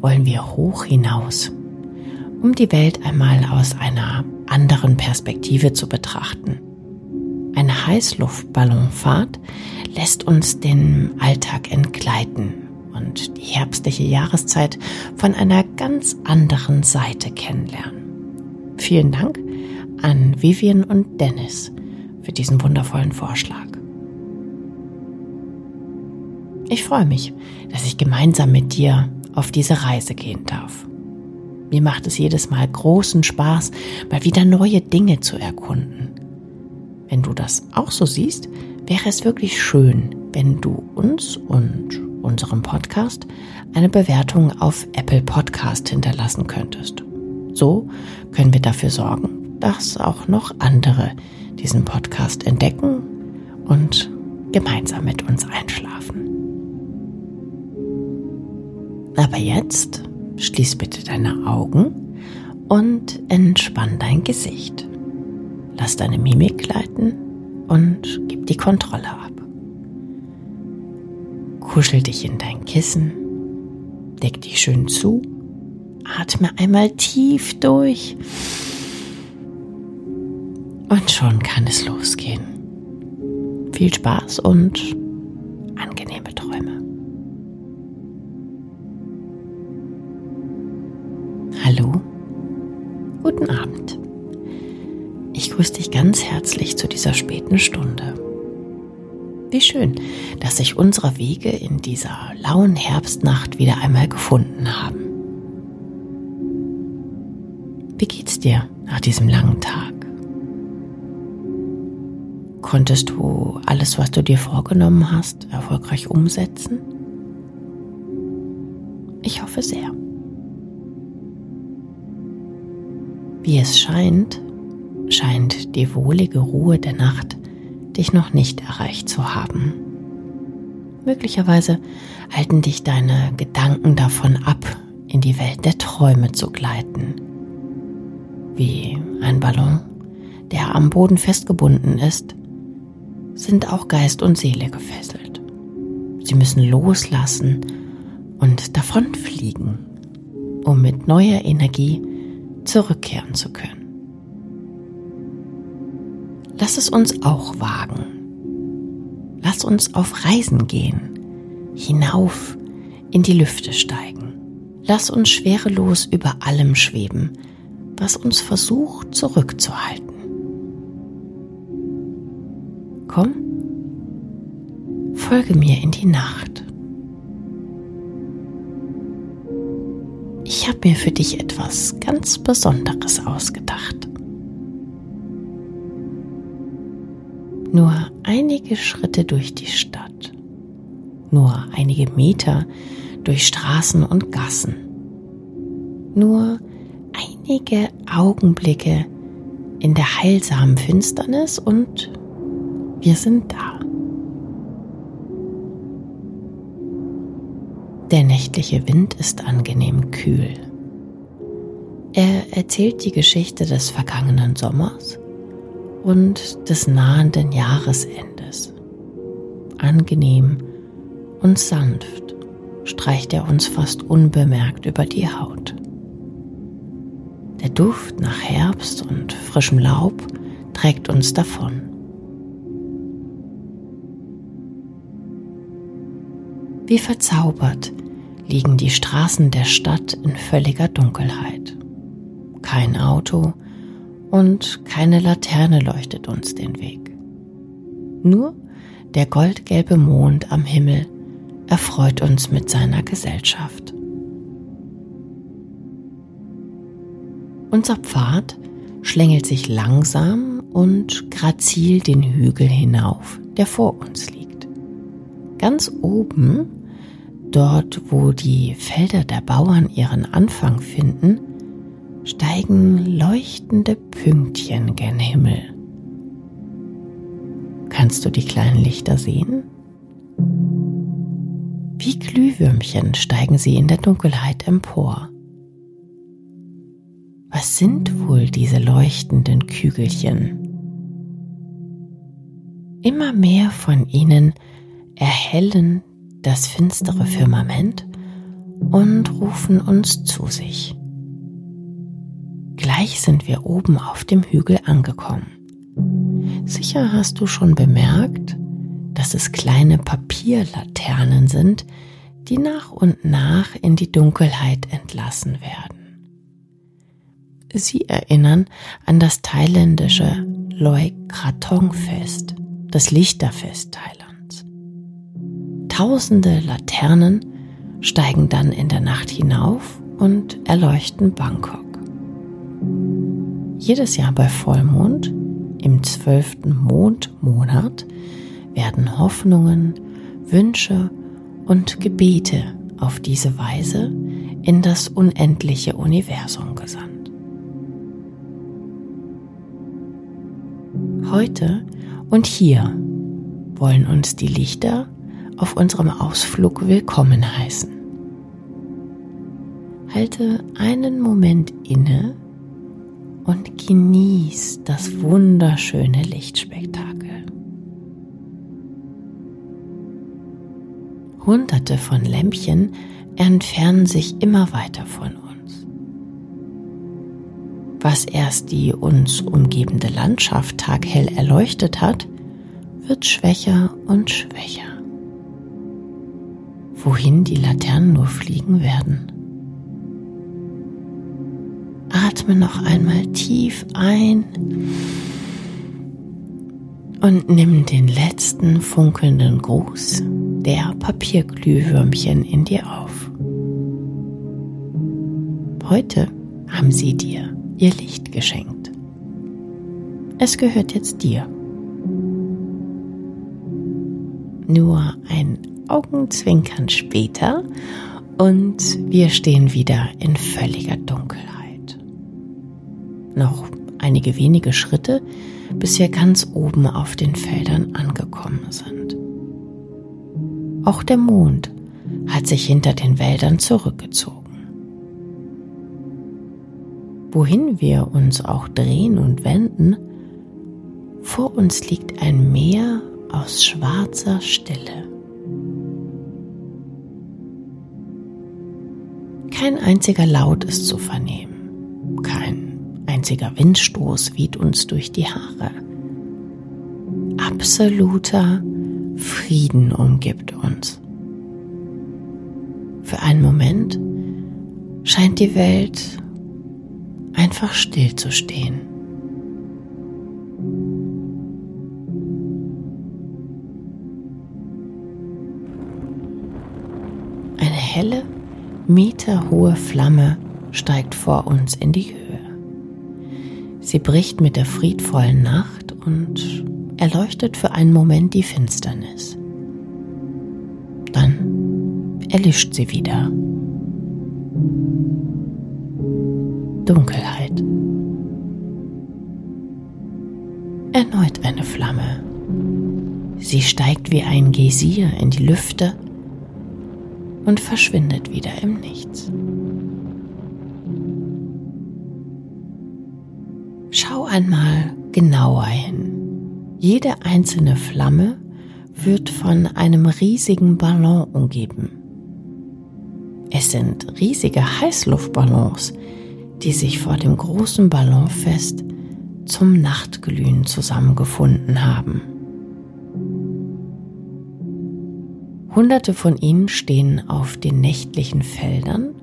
wollen wir hoch hinaus, um die Welt einmal aus einer anderen Perspektive zu betrachten. Eine Heißluftballonfahrt lässt uns den Alltag entgleiten und die herbstliche Jahreszeit von einer ganz anderen Seite kennenlernen. Vielen Dank an Vivian und Dennis für diesen wundervollen Vorschlag. Ich freue mich, dass ich gemeinsam mit dir auf diese Reise gehen darf. Mir macht es jedes Mal großen Spaß, mal wieder neue Dinge zu erkunden. Wenn du das auch so siehst, wäre es wirklich schön, wenn du uns und unserem Podcast eine Bewertung auf Apple Podcast hinterlassen könntest. So können wir dafür sorgen, dass auch noch andere diesen Podcast entdecken und gemeinsam mit uns einschlafen. Aber jetzt schließ bitte deine Augen und entspann dein Gesicht. Lass deine Mimik gleiten und gib die Kontrolle ab. Kuschel dich in dein Kissen, deck dich schön zu, atme einmal tief durch und schon kann es losgehen. Viel Spaß und ganz herzlich zu dieser späten Stunde. Wie schön, dass sich unsere Wege in dieser lauen Herbstnacht wieder einmal gefunden haben. Wie geht's dir nach diesem langen Tag? Konntest du alles, was du dir vorgenommen hast, erfolgreich umsetzen? Ich hoffe sehr. Wie es scheint, scheint die wohlige Ruhe der Nacht dich noch nicht erreicht zu haben. Möglicherweise halten dich deine Gedanken davon ab, in die Welt der Träume zu gleiten. Wie ein Ballon, der am Boden festgebunden ist, sind auch Geist und Seele gefesselt. Sie müssen loslassen und davonfliegen, um mit neuer Energie zurückkehren zu können. Lass es uns auch wagen. Lass uns auf Reisen gehen, hinauf in die Lüfte steigen. Lass uns schwerelos über allem schweben, was uns versucht zurückzuhalten. Komm, folge mir in die Nacht. Ich habe mir für dich etwas ganz Besonderes ausgedacht. Nur einige Schritte durch die Stadt, nur einige Meter durch Straßen und Gassen, nur einige Augenblicke in der heilsamen Finsternis und wir sind da. Der nächtliche Wind ist angenehm kühl. Er erzählt die Geschichte des vergangenen Sommers und des nahenden Jahresendes. Angenehm und sanft streicht er uns fast unbemerkt über die Haut. Der Duft nach Herbst und frischem Laub trägt uns davon. Wie verzaubert liegen die Straßen der Stadt in völliger Dunkelheit. Kein Auto und keine Laterne leuchtet uns den Weg. Nur der goldgelbe Mond am Himmel erfreut uns mit seiner Gesellschaft. Unser Pfad schlängelt sich langsam und grazil den Hügel hinauf, der vor uns liegt. Ganz oben Dort, wo die Felder der Bauern ihren Anfang finden, steigen leuchtende Pünktchen gen Himmel. Kannst du die kleinen Lichter sehen? Wie Glühwürmchen steigen sie in der Dunkelheit empor. Was sind wohl diese leuchtenden Kügelchen? Immer mehr von ihnen erhellen das finstere Firmament und rufen uns zu sich. Gleich sind wir oben auf dem Hügel angekommen. Sicher hast du schon bemerkt, dass es kleine Papierlaternen sind, die nach und nach in die Dunkelheit entlassen werden. Sie erinnern an das thailändische Loi Krathong Fest, das Lichterfest Thailands. Tausende Laternen steigen dann in der Nacht hinauf und erleuchten Bangkok. Jedes Jahr bei Vollmond, im zwölften Mondmonat, werden Hoffnungen, Wünsche und Gebete auf diese Weise in das unendliche Universum gesandt. Heute und hier wollen uns die Lichter auf unserem Ausflug willkommen heißen. Halte einen Moment inne und genieß das wunderschöne Lichtspektakel. Hunderte von Lämpchen entfernen sich immer weiter von uns. Was erst die uns umgebende Landschaft taghell erleuchtet hat, wird schwächer und schwächer. Wohin die Laternen nur fliegen werden. Atme noch einmal tief ein und nimm den letzten funkelnden Gruß der Papierglühwürmchen in dir auf. Heute haben sie dir ihr Licht geschenkt. Es gehört jetzt dir. Nur ein Augenzwinkern später und wir stehen wieder in völliger Dunkelheit noch einige wenige Schritte, bis wir ganz oben auf den Feldern angekommen sind. Auch der Mond hat sich hinter den Wäldern zurückgezogen. Wohin wir uns auch drehen und wenden, vor uns liegt ein Meer aus schwarzer Stille. Kein einziger Laut ist zu vernehmen, einziger Windstoß weht uns durch die Haare. Absoluter Frieden umgibt uns. Für einen Moment scheint die Welt einfach still zu stehen. Eine helle, meterhohe Flamme steigt vor uns in die Höhe. Sie bricht mit der friedvollen Nacht und erleuchtet für einen Moment die Finsternis. Dann erlischt sie wieder. Dunkelheit. Erneut eine Flamme. Sie steigt wie ein Geysir in die Lüfte und verschwindet wieder im Nichts. Einmal genauer hin. Jede einzelne Flamme wird von einem riesigen Ballon umgeben. Es sind riesige Heißluftballons, die sich vor dem großen Ballonfest zum Nachtglühen zusammengefunden haben. Hunderte von ihnen stehen auf den nächtlichen Feldern,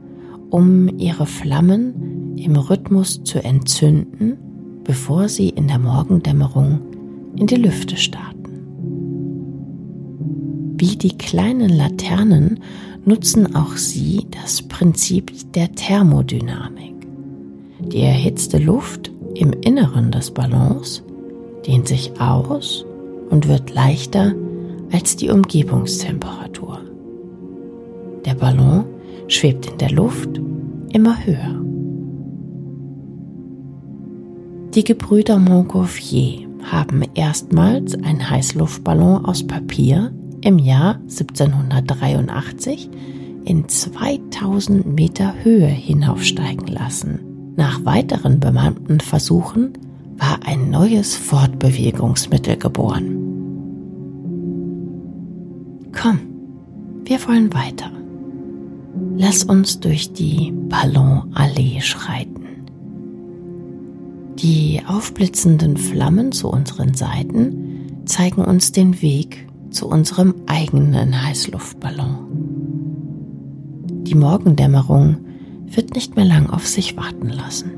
um ihre Flammen im Rhythmus zu entzünden bevor sie in der Morgendämmerung in die Lüfte starten. Wie die kleinen Laternen nutzen auch sie das Prinzip der Thermodynamik. Die erhitzte Luft im Inneren des Ballons dehnt sich aus und wird leichter als die Umgebungstemperatur. Der Ballon schwebt in der Luft immer höher. Die Gebrüder Montgolfier haben erstmals einen Heißluftballon aus Papier im Jahr 1783 in 2000 Meter Höhe hinaufsteigen lassen. Nach weiteren bemannten Versuchen war ein neues Fortbewegungsmittel geboren. Komm, wir wollen weiter. Lass uns durch die Ballonallee schreiten. Die aufblitzenden Flammen zu unseren Seiten zeigen uns den Weg zu unserem eigenen Heißluftballon. Die Morgendämmerung wird nicht mehr lang auf sich warten lassen.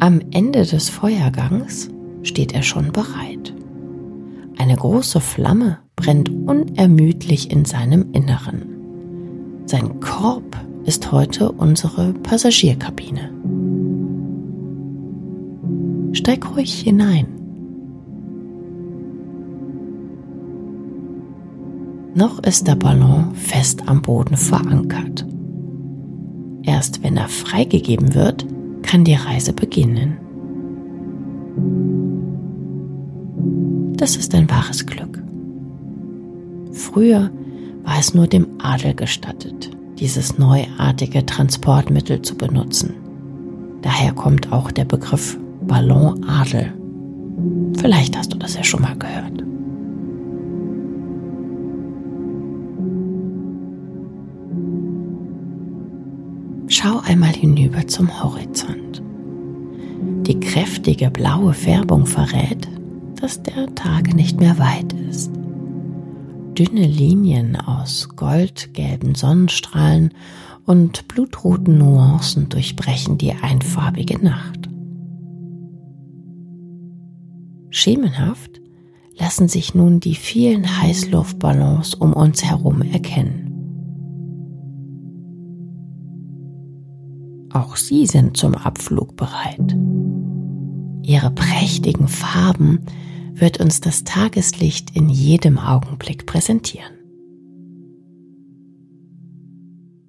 Am Ende des Feuergangs steht er schon bereit. Eine große Flamme brennt unermüdlich in seinem Inneren. Sein Korb ist heute unsere Passagierkabine. Steig ruhig hinein. Noch ist der Ballon fest am Boden verankert. Erst wenn er freigegeben wird, kann die Reise beginnen. Das ist ein wahres Glück. Früher war es nur dem Adel gestattet, dieses neuartige Transportmittel zu benutzen. Daher kommt auch der Begriff Ballonadel. Vielleicht hast du das ja schon mal gehört. Schau einmal hinüber zum Horizont. Die kräftige blaue Färbung verrät, dass der Tag nicht mehr weit ist. Dünne Linien aus goldgelben Sonnenstrahlen und blutroten Nuancen durchbrechen die einfarbige Nacht. Schemenhaft lassen sich nun die vielen Heißluftballons um uns herum erkennen. Auch sie sind zum Abflug bereit. Ihre prächtigen Farben wird uns das Tageslicht in jedem Augenblick präsentieren.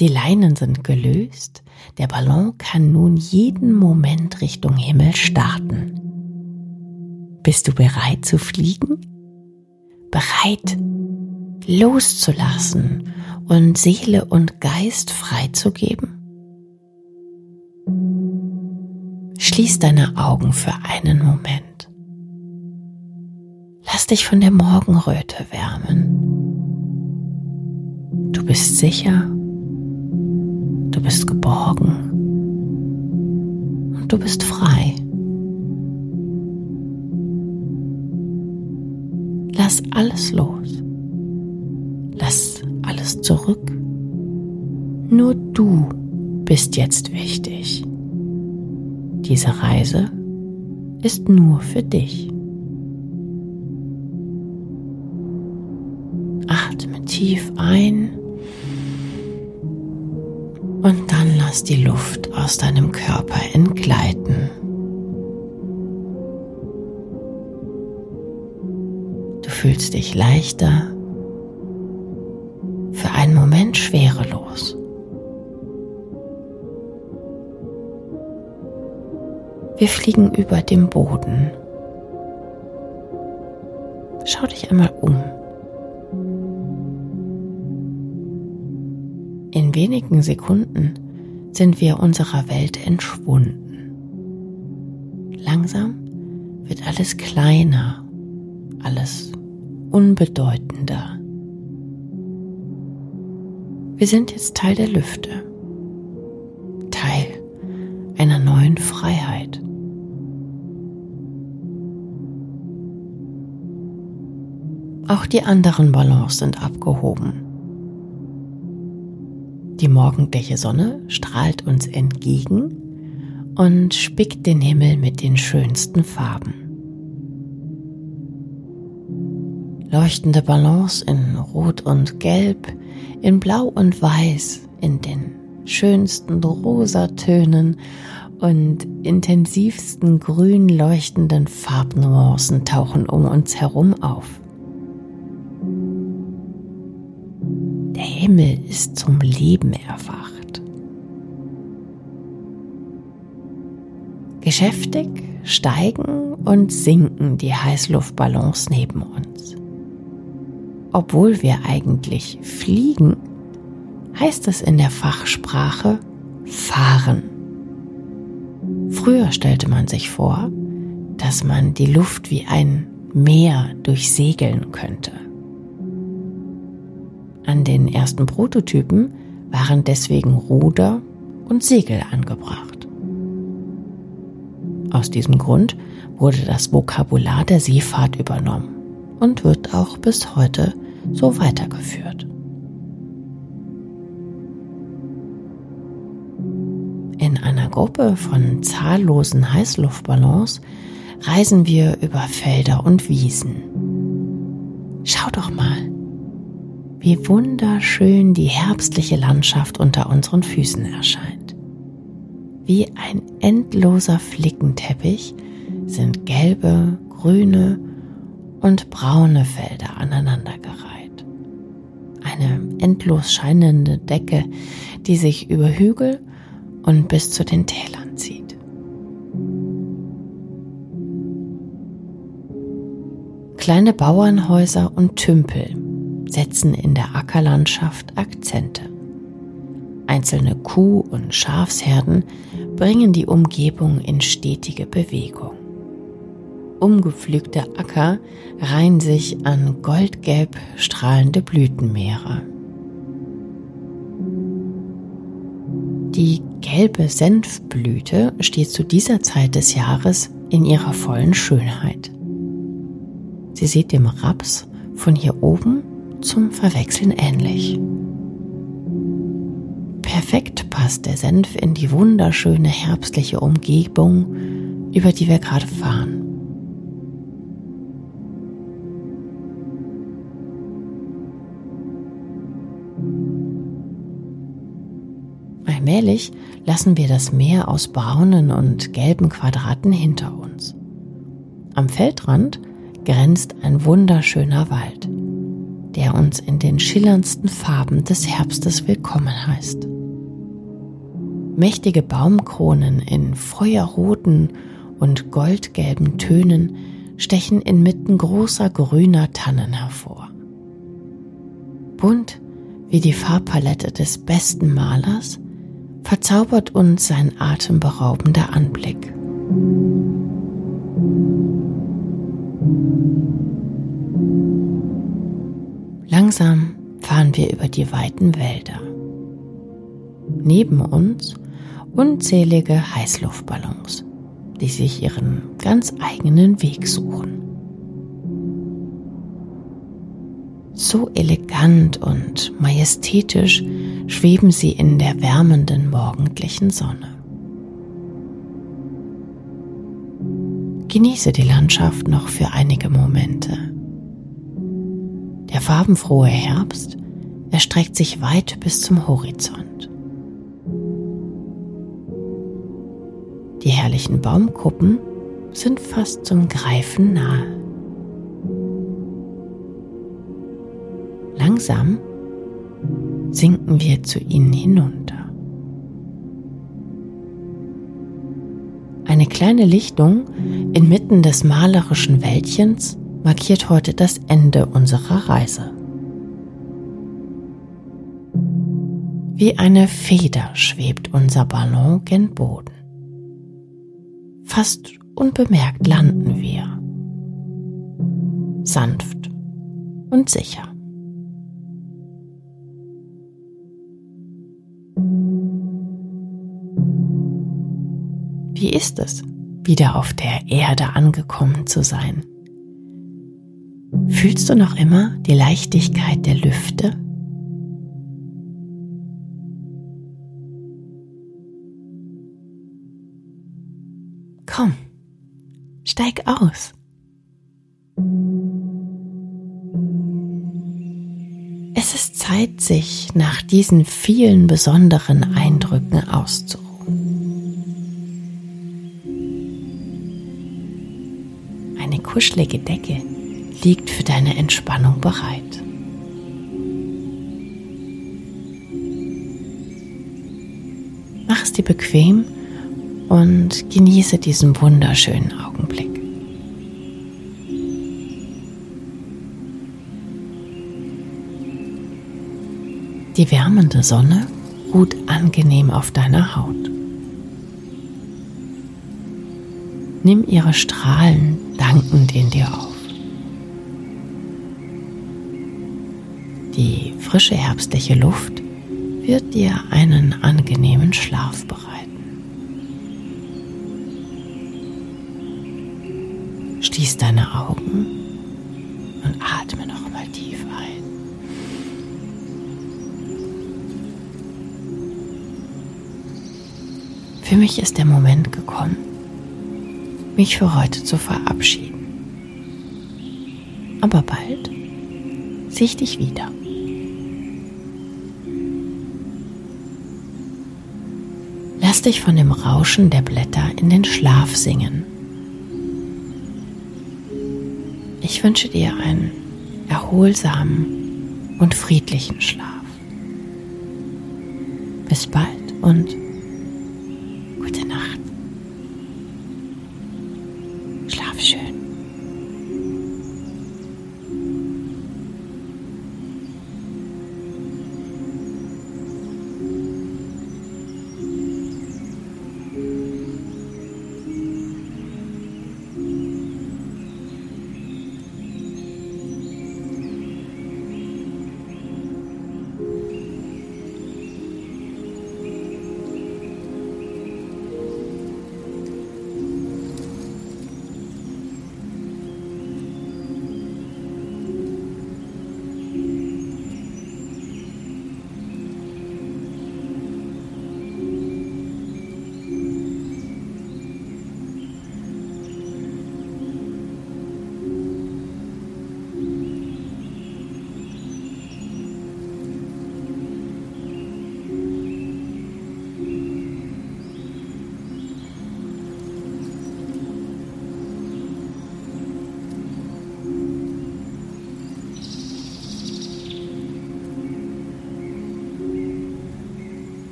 Die Leinen sind gelöst, der Ballon kann nun jeden Moment Richtung Himmel starten. Bist du bereit zu fliegen? Bereit loszulassen und Seele und Geist freizugeben? Schließ deine Augen für einen Moment. Lass dich von der Morgenröte wärmen. Du bist sicher, du bist geborgen und du bist frei. Lass alles los. Lass alles zurück. Nur du bist jetzt wichtig. Diese Reise ist nur für dich. Tief ein und dann lass die Luft aus deinem Körper entgleiten. Du fühlst dich leichter, für einen Moment schwerelos. Wir fliegen über dem Boden. Schau dich einmal um. Wenigen Sekunden sind wir unserer Welt entschwunden. Langsam wird alles kleiner, alles unbedeutender. Wir sind jetzt Teil der Lüfte, Teil einer neuen Freiheit. Auch die anderen Ballons sind abgehoben. Die morgendliche Sonne strahlt uns entgegen und spickt den Himmel mit den schönsten Farben. Leuchtende Ballons in Rot und Gelb, in Blau und Weiß, in den schönsten Rosatönen und intensivsten grün leuchtenden Farbnuancen tauchen um uns herum auf. Himmel ist zum Leben erwacht. Geschäftig steigen und sinken die Heißluftballons neben uns. Obwohl wir eigentlich fliegen, heißt es in der Fachsprache fahren. Früher stellte man sich vor, dass man die Luft wie ein Meer durchsegeln könnte. An den ersten Prototypen waren deswegen Ruder und Segel angebracht. Aus diesem Grund wurde das Vokabular der Seefahrt übernommen und wird auch bis heute so weitergeführt. In einer Gruppe von zahllosen Heißluftballons reisen wir über Felder und Wiesen. Schau doch mal, wie wunderschön die herbstliche Landschaft unter unseren Füßen erscheint. Wie ein endloser Flickenteppich sind gelbe, grüne und braune Felder aneinandergereiht. Eine endlos scheinende Decke, die sich über Hügel und bis zu den Tälern zieht. Kleine Bauernhäuser und Tümpel setzen in der Ackerlandschaft Akzente. Einzelne Kuh- und Schafsherden bringen die Umgebung in stetige Bewegung. Umgepflügte Acker reihen sich an goldgelb strahlende Blütenmeere. Die gelbe Senfblüte steht zu dieser Zeit des Jahres in ihrer vollen Schönheit. Sie sieht dem Raps von hier oben zum Verwechseln ähnlich. Perfekt passt der Senf in die wunderschöne herbstliche Umgebung, über die wir gerade fahren. Allmählich lassen wir das Meer aus braunen und gelben Quadraten hinter uns. Am Feldrand grenzt ein wunderschöner Wald, der uns in den schillerndsten Farben des Herbstes willkommen heißt. Mächtige Baumkronen in feuerroten und goldgelben Tönen stechen inmitten großer grüner Tannen hervor. Bunt wie die Farbpalette des besten Malers verzaubert uns sein atemberaubender Anblick. Langsam fahren wir über die weiten Wälder. Neben uns unzählige Heißluftballons, die sich ihren ganz eigenen Weg suchen. So elegant und majestätisch schweben sie in der wärmenden morgendlichen Sonne. Genieße die Landschaft noch für einige Momente. Der farbenfrohe Herbst erstreckt sich weit bis zum Horizont. Die herrlichen Baumkuppen sind fast zum Greifen nahe. Langsam sinken wir zu ihnen hinunter. Eine kleine Lichtung inmitten des malerischen Wäldchens markiert heute das Ende unserer Reise. Wie eine Feder schwebt unser Ballon gen Boden. Fast unbemerkt landen wir. Sanft und sicher. Wie ist es, wieder auf der Erde angekommen zu sein? Fühlst du noch immer die Leichtigkeit der Lüfte? Komm, steig aus. Es ist Zeit, sich nach diesen vielen besonderen Eindrücken auszuruhen. kuschelige Decke liegt für deine Entspannung bereit. Mach es dir bequem und genieße diesen wunderschönen Augenblick. Die wärmende Sonne ruht angenehm auf deiner Haut. Nimm ihre Strahlen dankend in dir auf. Die frische herbstliche Luft wird dir einen angenehmen Schlaf bereiten. Schließ deine Augen und atme noch mal tief ein. Für mich ist der Moment gekommen, mich für heute zu verabschieden. Aber bald ich dich wieder. Lass dich von dem Rauschen der Blätter in den Schlaf singen. Ich wünsche dir einen erholsamen und friedlichen Schlaf. Bis bald und